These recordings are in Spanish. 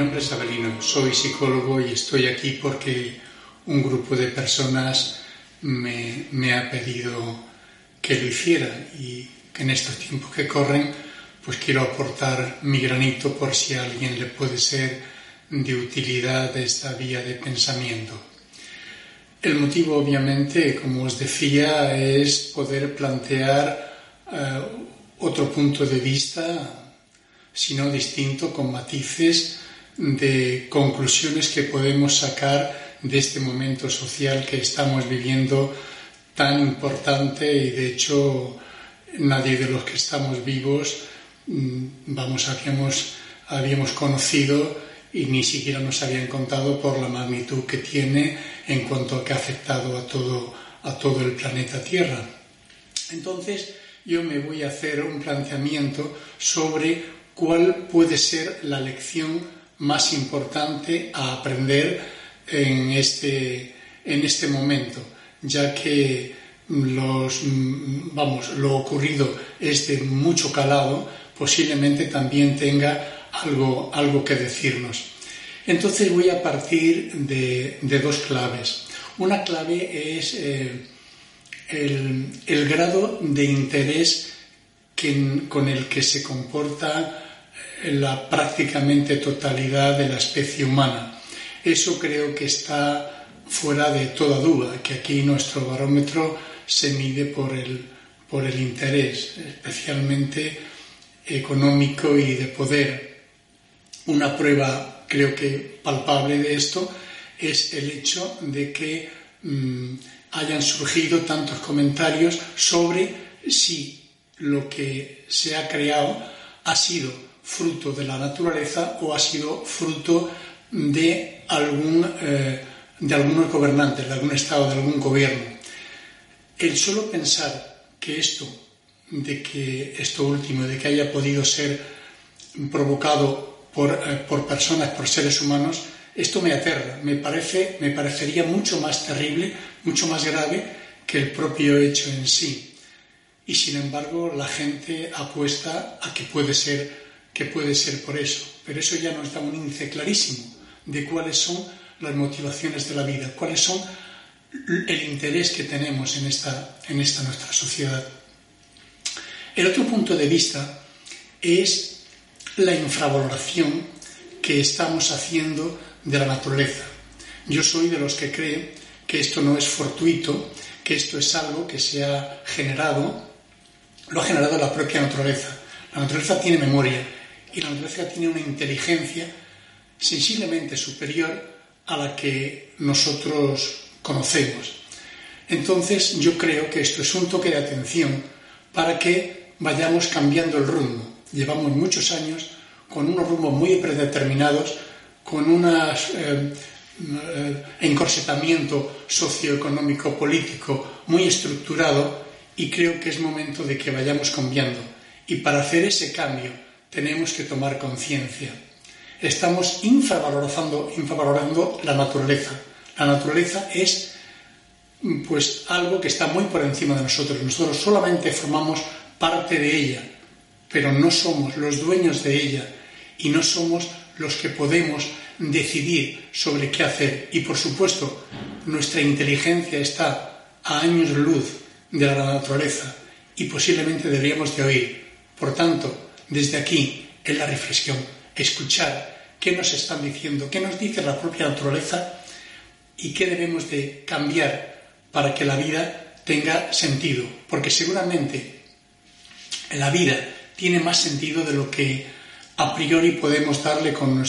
Nombre es Abelino, soy psicólogo y estoy aquí porque un grupo de personas me, me ha pedido que lo hiciera y que en estos tiempos que corren pues quiero aportar mi granito por si a alguien le puede ser de utilidad esta vía de pensamiento. El motivo, obviamente, como os decía, es poder plantear eh, otro punto de vista, si no distinto, con matices de conclusiones que podemos sacar de este momento social que estamos viviendo tan importante y de hecho nadie de los que estamos vivos mm, vamos habíamos habíamos conocido y ni siquiera nos habían contado por la magnitud que tiene en cuanto a que ha afectado a todo a todo el planeta Tierra. Entonces, yo me voy a hacer un planteamiento sobre cuál puede ser la lección más importante a aprender en este, en este momento ya que los, vamos, lo ocurrido es de mucho calado, posiblemente también tenga algo, algo que decirnos. Entonces voy a partir de, dos claves. Una clave es eh, el, grado de interés con el que se comporta la prácticamente totalidad de la especie humana. Eso creo que está fuera de toda duda que aquí nuestro barómetro se mide por el, por el interés, especialmente económico y de poder. Una prueba, creo que palpable de esto, es el hecho de que mm, hayan surgido tantos comentarios sobre si lo que se ha creado ha sido fruto de la naturaleza o ha sido fruto de algún eh, de algunos gobernantes, de algún Estado, de algún gobierno. El solo pensar que esto, de que esto último, de que haya podido ser provocado por, eh, por personas, por seres humanos, esto me aterra, me, parece, me parecería mucho más terrible, mucho más grave que el propio hecho en sí. Y sin embargo, la gente apuesta a que puede ser, que puede ser por eso. Pero eso ya nos da un índice clarísimo de cuáles son las motivaciones de la vida, cuáles son el interés que tenemos en esta, en esta nuestra sociedad. El otro punto de vista es la infravaloración que estamos haciendo de la naturaleza. Yo soy de los que creen que esto no es fortuito, que esto es algo que se ha generado, lo ha generado la propia naturaleza. La naturaleza tiene memoria y la naturaleza tiene una inteligencia sensiblemente superior a la que nosotros conocemos. Entonces yo creo que esto es un toque de atención para que vayamos cambiando el rumbo. Llevamos muchos años con unos rumbos muy predeterminados, con un eh, eh, encorsetamiento socioeconómico político muy estructurado y creo que es momento de que vayamos cambiando. Y para hacer ese cambio tenemos que tomar conciencia estamos infravalorando, infravalorando la naturaleza. La naturaleza es pues algo que está muy por encima de nosotros. Nosotros solamente formamos parte de ella, pero no somos los dueños de ella y no somos los que podemos decidir sobre qué hacer. Y por supuesto, nuestra inteligencia está a años luz de la naturaleza y posiblemente deberíamos de oír. Por tanto, desde aquí, en la reflexión, escuchar qué nos están diciendo, qué nos dice la propia naturaleza y qué debemos de cambiar para que la vida tenga sentido. Porque seguramente la vida tiene más sentido de lo que a priori podemos darle con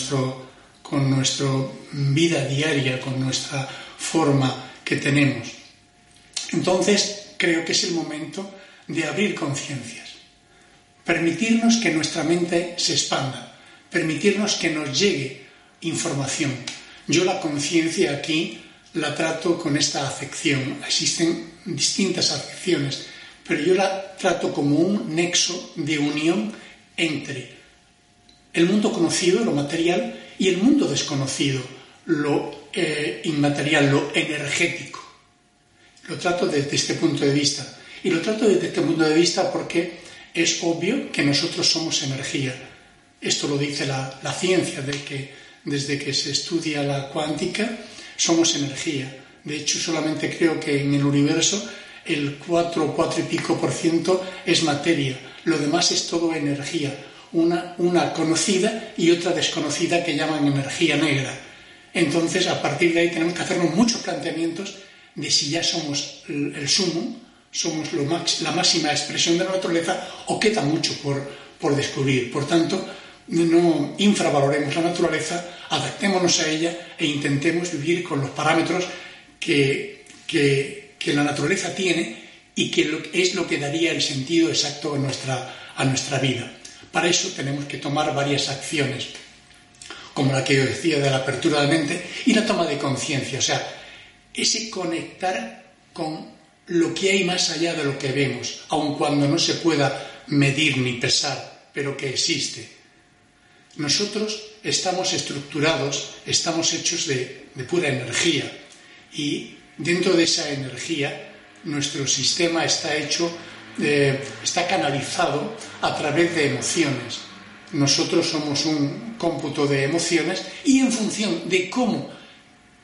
con nuestra vida diaria, con nuestra forma que tenemos. Entonces, creo que es el momento de abrir conciencias, permitirnos que nuestra mente se expanda, permitirnos que nos llegue información. Yo la conciencia aquí la trato con esta afección. Existen distintas afecciones, pero yo la trato como un nexo de unión entre el mundo conocido, lo material, y el mundo desconocido, lo eh, inmaterial, lo energético. Lo trato desde este punto de vista. Y lo trato desde este punto de vista porque es obvio que nosotros somos energía esto lo dice la, la ciencia, de que desde que se estudia la cuántica somos energía. De hecho, solamente creo que en el universo el 4 o 4 y pico por ciento es materia, lo demás es todo energía, una, una conocida y otra desconocida que llaman energía negra. Entonces, a partir de ahí tenemos que hacernos muchos planteamientos de si ya somos el, sumo, somos lo la máxima expresión de la naturaleza o queda mucho por, por descubrir. Por tanto, no infravaloremos la naturaleza, adaptémonos a ella e intentemos vivir con los parámetros que, que, que la naturaleza tiene y que es lo que daría el sentido exacto a nuestra, a nuestra vida. Para eso tenemos que tomar varias acciones, como la que yo decía de la apertura de mente y la toma de conciencia, o sea, ese conectar con lo que hay más allá de lo que vemos, aun cuando no se pueda medir ni pesar, pero que existe. Nosotros estamos estructurados, estamos hechos de, pura energía y dentro de esa energía nuestro sistema está hecho, está canalizado a través de emociones. Nosotros somos un cómputo de emociones y en función de cómo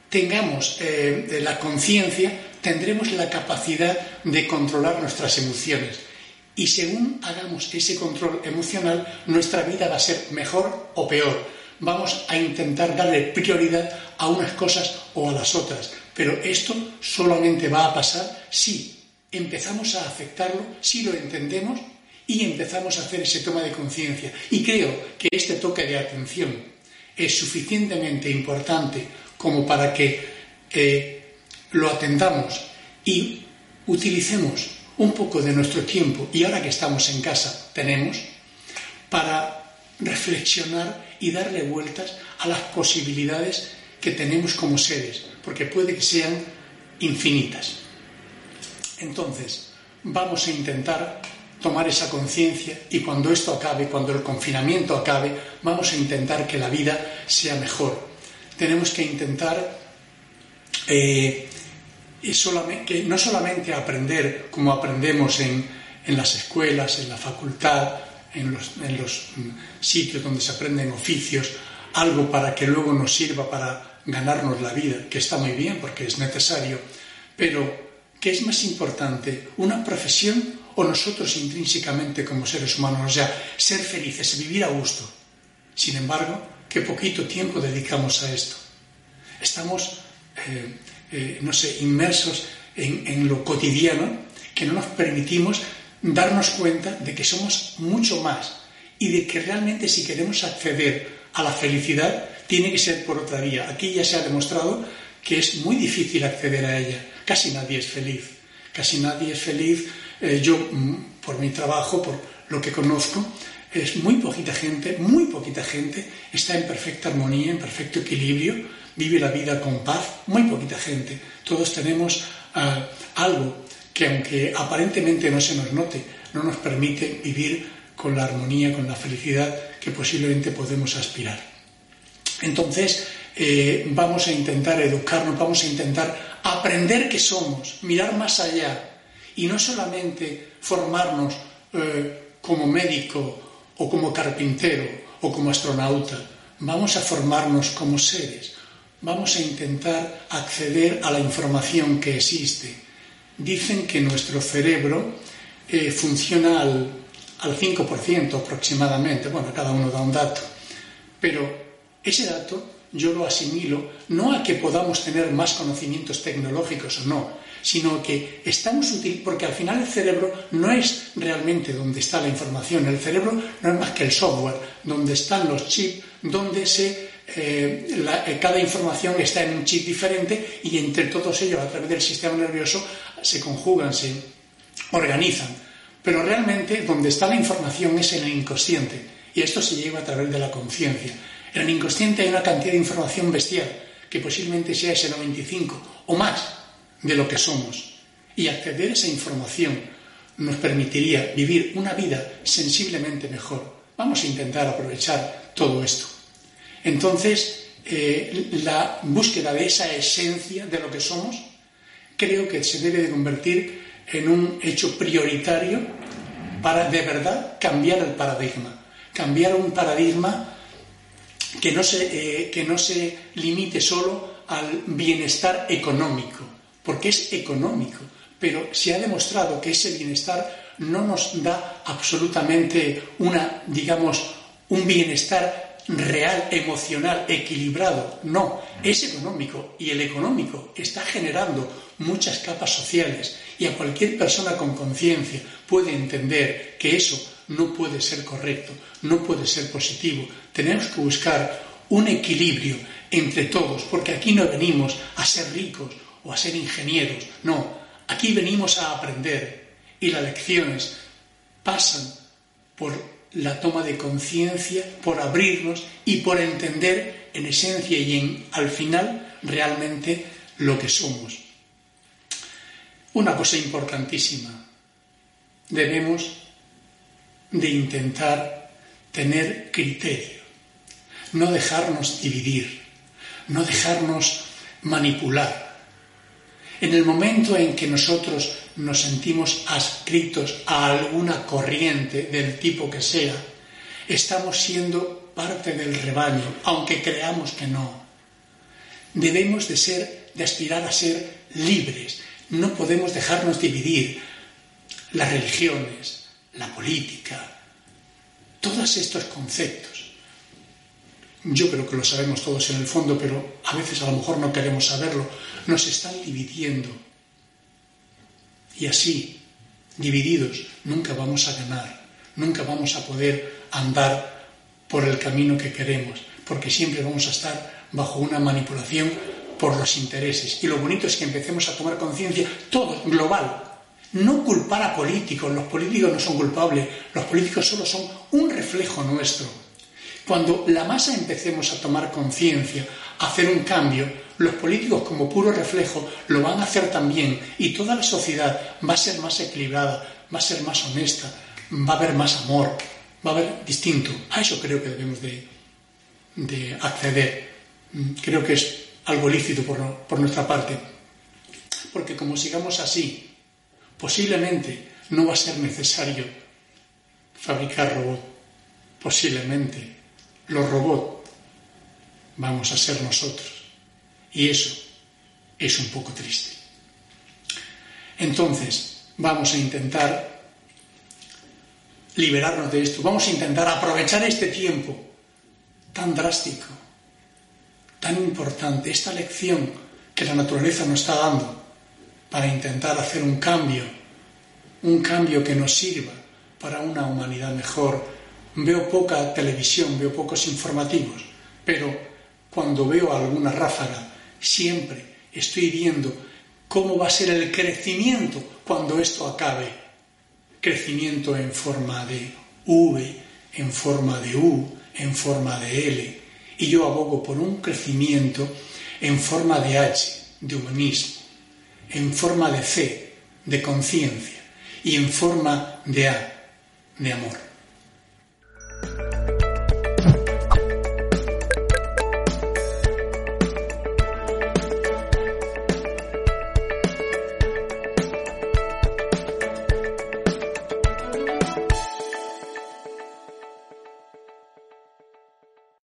tengamos eh, la conciencia, tendremos la capacidad de controlar nuestras emociones. Y según hagamos ese control emocional, nuestra vida va a ser mejor o peor. Vamos a intentar darle prioridad a unas cosas o a las otras. Pero esto solamente va a pasar si empezamos a aceptarlo, si lo entendemos y empezamos a hacer ese toma de conciencia. Y creo que este toque de atención es suficientemente importante como para que eh, lo atendamos y utilicemos un poco de nuestro tiempo, y ahora que estamos en casa tenemos, para reflexionar y darle vueltas a las posibilidades que tenemos como seres, porque puede que sean infinitas. Entonces, vamos a intentar tomar esa conciencia y cuando esto acabe, cuando el confinamiento acabe, vamos a intentar que la vida sea mejor. Tenemos que intentar eh, que no solamente aprender como aprendemos en, en, las escuelas, en la facultad, en los, en los sitios donde se aprenden oficios, algo para que luego nos sirva para ganarnos la vida, que está muy bien porque es necesario, pero ¿qué es más importante? ¿Una profesión o nosotros intrínsecamente como seres humanos? O sea, ser felices, vivir a gusto. Sin embargo, qué poquito tiempo dedicamos a esto. Estamos, eh, eh, no sé, inmersos en, en lo cotidiano que no nos permitimos darnos cuenta de que somos mucho más y de que realmente si queremos acceder a la felicidad tiene que ser por otra vía. Aquí ya se ha demostrado que es muy difícil acceder a ella. Casi nadie es feliz. Casi nadie es feliz. Eh, yo, mm, por mi trabajo, por lo que conozco, es muy poquita gente, muy poquita gente está en perfecta armonía, en perfecto equilibrio, vive la vida con paz, muy poquita gente. Todos tenemos ah, algo que aunque aparentemente no se nos note, no nos permite vivir con la armonía, con la felicidad que posiblemente podemos aspirar. Entonces, eh, vamos a intentar educarnos, vamos a intentar aprender que somos, mirar más allá y no solamente formarnos eh, como médico o como carpintero o como astronauta, vamos a formarnos como seres, vamos a intentar acceder a la información que existe. Dicen que nuestro cerebro eh, funciona al al 5% aproximadamente, bueno, cada uno da un dato, pero ese dato yo lo asimilo no a que podamos tener más conocimientos tecnológicos o no, sino que estamos útiles, porque al final el cerebro no es realmente donde está la información, el cerebro no es más que el software, donde están los chips, donde se, eh, eh, cada información está en un chip diferente y entre todos ellos, a través del sistema nervioso, se conjugan, se organizan. Pero realmente donde está la información es en el inconsciente y esto se lleva a través de la conciencia. En el inconsciente hay una cantidad de información bestial que posiblemente sea ese 95 o más de lo que somos. Y acceder a esa información nos permitiría vivir una vida sensiblemente mejor. Vamos a intentar aprovechar todo esto. Entonces, eh, la búsqueda de esa esencia de lo que somos creo que se debe de convertir en un hecho prioritario para de verdad cambiar el paradigma, cambiar un paradigma que no se, eh, que no se limite solo al bienestar económico, porque es económico, pero se ha demostrado que ese bienestar no nos da absolutamente una, digamos, un bienestar real, emocional, equilibrado. No, es económico y el económico está generando muchas capas sociales y a cualquier persona con conciencia puede entender que eso no puede ser correcto, no puede ser positivo. Tenemos que buscar un equilibrio entre todos, porque aquí no venimos a ser ricos o a ser ingenieros, no, aquí venimos a aprender y las lecciones pasan por la toma de conciencia, por abrirnos y por entender en esencia y en al final realmente lo que somos. Una cosa importantísima, debemos de intentar tener criterio, no dejarnos dividir, no dejarnos manipular. En el momento en que nosotros nos sentimos adscritos a alguna corriente del tipo que sea, estamos siendo parte del rebaño, aunque creamos que no. Debemos de ser, de aspirar a ser libres. No podemos dejarnos dividir. Las religiones, la política, todos estos conceptos. Yo creo que lo sabemos todos en el fondo, pero a veces a lo mejor no queremos saberlo. Nos están dividiendo y así, divididos, nunca vamos a ganar, nunca vamos a poder andar por el camino que queremos, porque siempre vamos a estar bajo una manipulación por los intereses. Y lo bonito es que empecemos a tomar conciencia, todo, global. No culpar a políticos, los políticos no son culpables, los políticos solo son un reflejo nuestro. Cuando la masa empecemos a tomar conciencia, a hacer un cambio, los políticos como puro reflejo lo van a hacer también y toda la sociedad va a ser más equilibrada, va a ser más honesta, va a haber más amor, va a haber distinto. A eso creo que debemos de, acceder. Creo que es algo lícito por, por nuestra parte. Porque como sigamos así, posiblemente no va a ser necesario fabricar robots. Posiblemente los robots vamos a ser nosotros. Y eso es un poco triste. Entonces, vamos a intentar liberarnos de esto, vamos a intentar aprovechar este tiempo tan drástico, tan importante, esta lección que la naturaleza nos está dando para intentar hacer un cambio, un cambio que nos sirva para una humanidad mejor. Veo poca televisión, veo pocos informativos, pero cuando veo alguna ráfaga siempre estoy viendo cómo va a ser el crecimiento cuando esto acabe. Crecimiento en forma de V, en forma de U, en forma de L. Y yo abogo por un crecimiento en forma de H, de humanismo, en forma de C, de conciencia, y en forma de A, de amor.